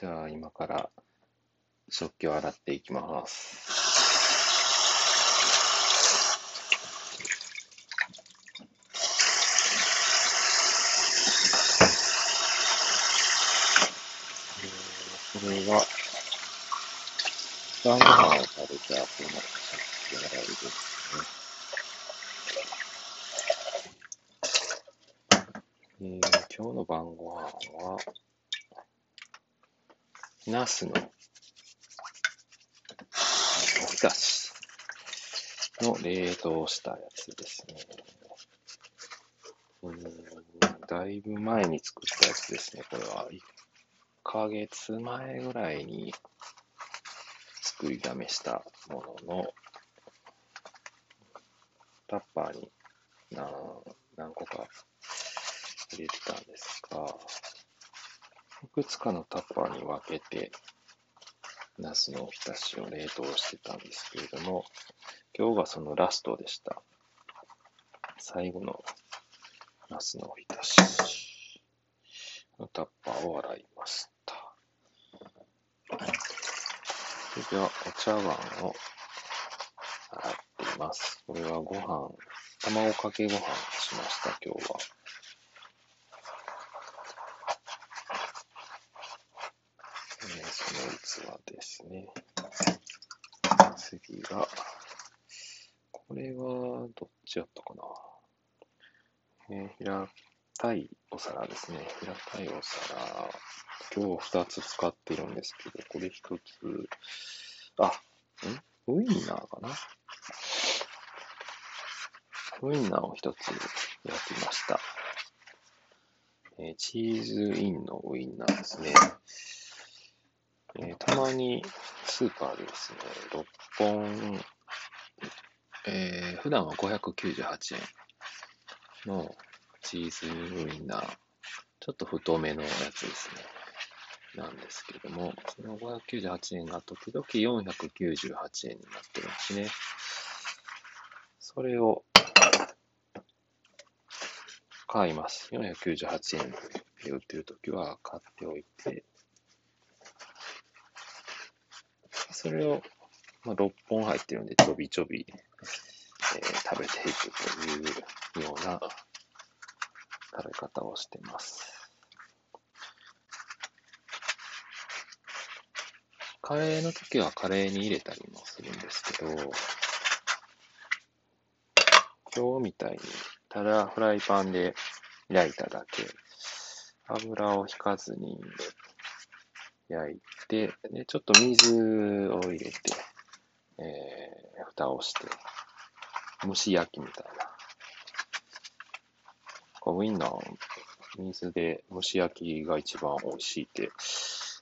じゃあ今から食器を洗っていきます。えーこれは晩ご飯を食べた後の食器洗いですね。えー今日の晩ご飯は、ナスのおひたしの冷凍したやつですね。うんだいぶ前に作ったやつですね。これは1ヶ月前ぐらいに作りだめしたものの、タッパーに何何個か入れてたんですが、いくつかのタッパーに分けて、ナスのおひたしを冷凍してたんですけれども、今日がそのラストでした。最後のナスのおひたしのタッパーを洗いました。それでは、お茶碗を洗っています。これはご飯、卵かけご飯しました、今日は。えーその器ですね。次が、これはどっちやったかな。えー平たいお皿ですね。平たいお皿。今日2つ使ってるんですけど、これ1つ、あ、ん？ウインナーかな？ウインナーを1つ焼きました。えーチーズインのウインナーですね。えーたまにスーパーでですね、6本、えー普段は598円のチーズウインナー、ちょっと太めのやつですね。なんですけれども、その598円が時々498円になってるんですね。それを買います。498円で売ってるときは買っておいて、それを、まあ、6本入ってるんで、ちょびちょび、えー食べていくというような食べ方をしてます。カレーの時はカレーに入れたりもするんですけど、今日みたいにただフライパンで焼いただけ、油を引かずに焼いて、でちょっと水を入れて、えー蓋をして、蒸し焼きみたいな。こうウインナー水で蒸し焼きが一番美味しいって、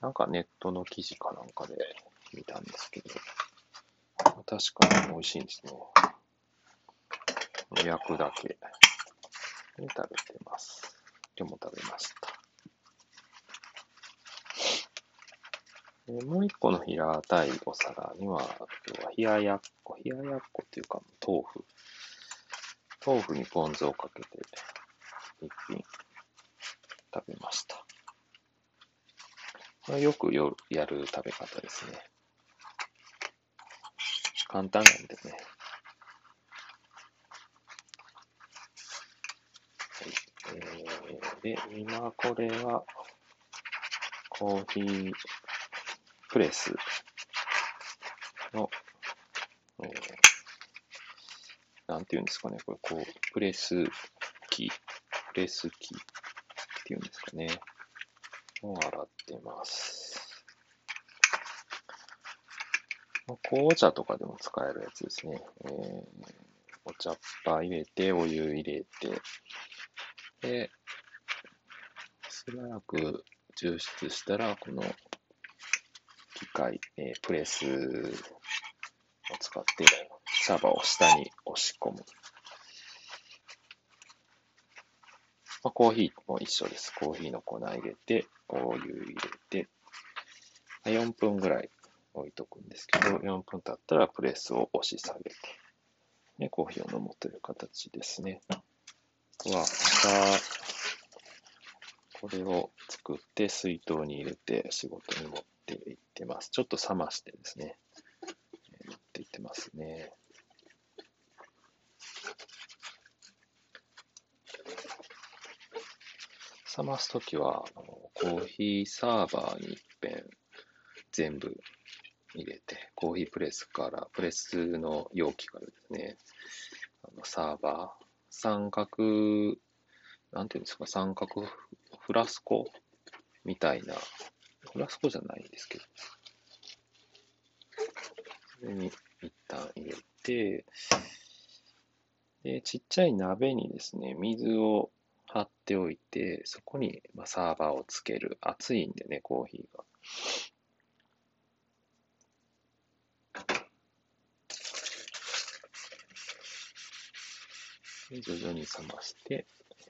なんかネットの記事かなんかで見たんですけど、確かに美味しいんですね。焼くだけで食べてます。今日も食べました。でもう一個の平たいお皿には、今日は冷ややっこ、冷ややっこっていうか豆腐。豆腐にポン酢をかけて一品食べました。これよく夜やる食べ方ですね。簡単なんでね。はい。えー、で、今これはコーヒープレス。の、えー、なんていうんですかね、これ、こう、プレス機、プレス機っていうんですかね、を洗ってます。紅茶とかでも使えるやつですね。えー、お茶っ葉入れて、お湯入れて、で、しばらく抽出したら、この機械、えープレスを使って茶葉を下に押し込む。まあ、コーヒーも一緒です。コーヒーの粉入れて、お湯入れて、4分ぐらい置いとくんですけど、4分経ったらプレスを押し下げて、ね、コーヒーを飲むという形ですね。あとは、また、これを作って水筒に入れて仕事に持って行ってます。ちょっと冷ましてですね、持って行ってますね。冷ますときはあの、コーヒーサーバーに一遍全部入れて、コーヒープレスから、プレスの容器からですね、あのサーバー、三角、なんていうんですか、三角フラスコみたいな、フラスコじゃないんですけど、それに一旦入れて、で、ちっちゃい鍋にですね、水を張っておいて、そこにまサーバーをつける。熱いんでね、コーヒーが。で徐々に冷まして、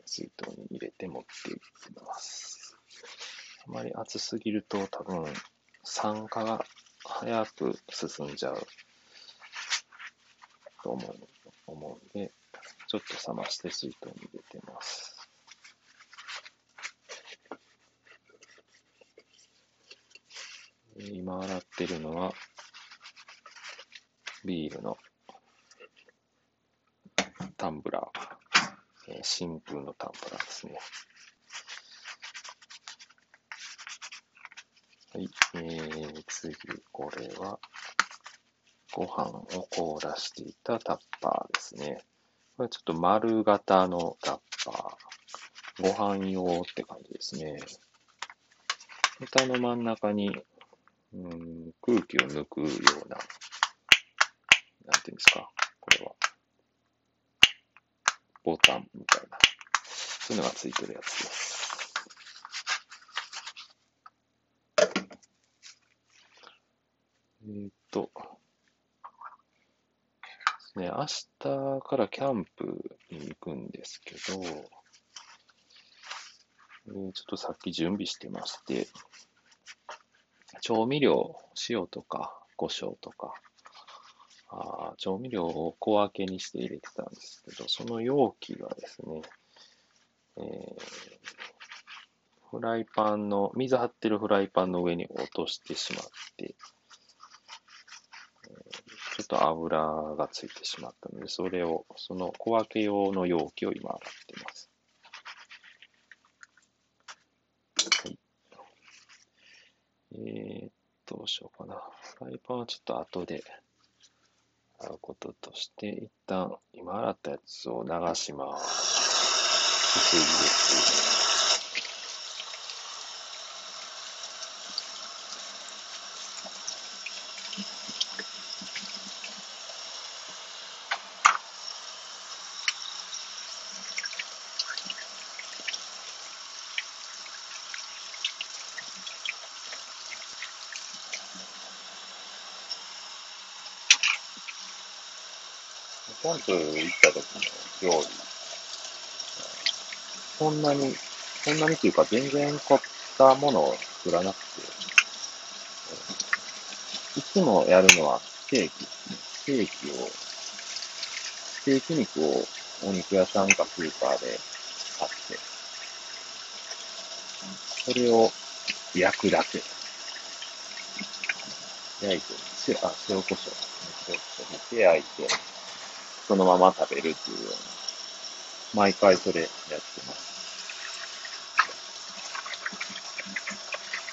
水筒に入れて持っていきます。あまり熱すぎると多分酸化が早く進んじゃうと思う思うんで、ちょっと冷まして水筒に入れてます。今洗ってるのはビールのタンブラー、えー、新風のタンブラーですね。はい、えー、次、これは、ご飯を凍らしていたタッパーですね。これちょっと丸型のタッパー。ご飯用って感じですね。蓋の真ん中に、うん、空気を抜くような、なんていうんですか、これは。ボタンみたいな、そういうのがついてるやつです。えー、っと、ね、明日からキャンプに行くんですけど、えー、ちょっとさっき準備してまして、調味料、塩とか胡椒とか、あ調味料を小分けにして入れてたんですけど、その容器がですね、えー、フライパンの、水張ってるフライパンの上に落としてしまって、ょっと油がついてしまったので、それを、その小分け用の容器を今洗ってます。はい。えー、どうしようかな。フライパンはちょっと後で洗うこととして、一旦今洗ったやつを流します。すすぎです。キャンプ行った時の料理、そんなに、そんなにっていうか全然凝ったものを作らなくて、いつもやるのはステーキ。ステーキを、ステーキ肉をお肉屋さんかスーパーで買って、それを焼くだけ。焼いて、塩、あ、塩コショウ、塩コショウ。振って焼いて、そのまま食べるっていうような、毎回それやってます。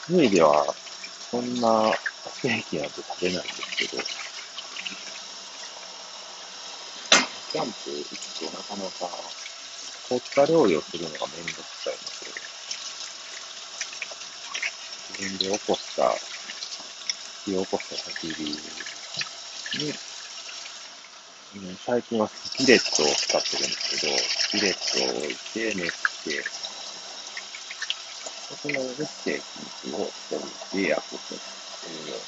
家では、そんなステーキなんて食べないんですけど、キャンプ行くとなかなか凝った料理をするのがめんどくさいので、自分で起こした、火を起こした焚き火に最近はスキレットを使ってるんですけど、スキレットを置いて熱して、その上でステーキ肉を置いて焼くというよう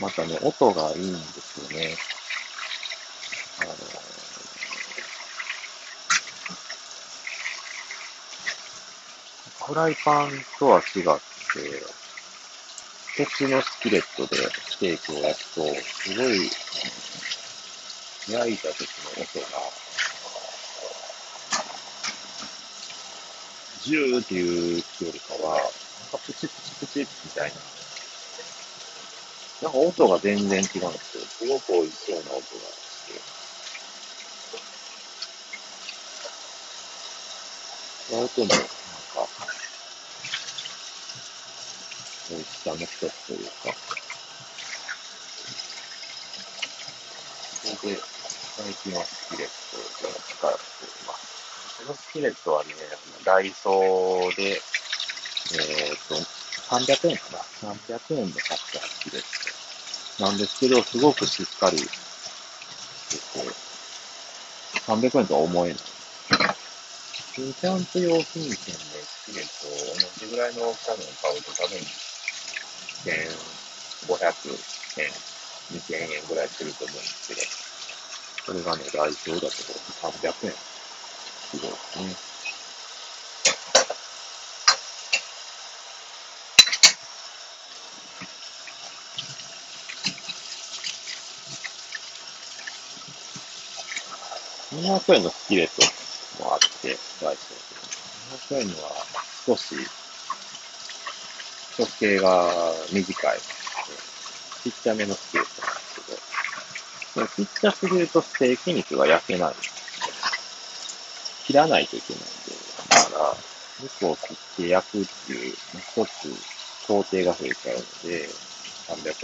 な。またね、音がいいんですよね。あのフライパンとは違って、鉄のスキレットでステーキを焼くと、すごい、焼いた時の音が、ジューっていうよりかは、なんかプチプチプチみたいな。なんか音が全然違うんですよ。すごく美味しそうな音がして。音も、なんか、美味しさの一つというか。それで、最近はスキレットを使っています。このスキレットはね、ダイソーで、えっ、ー、と、300円かな ?300 円で買ったスキレット。なんですけど、すごくしっかりしてて、300円とは思えない。キャンプ用品店でスキレットを同じぐらいの大きさのを買うと多分、1500円、2000円ぐらいすると思うんですけど、それがね、ダイソーだと300円。すごいですね。200円のスキレットもあって、ダイソーで。200円のは少し直径が短い。ちっちゃめのステーキなんですけど、ちっちゃすぎるとステーキ肉が焼けない。切らないといけないんで、だから、肉を切って焼くっていう、一つ工程が増えちゃうので、300円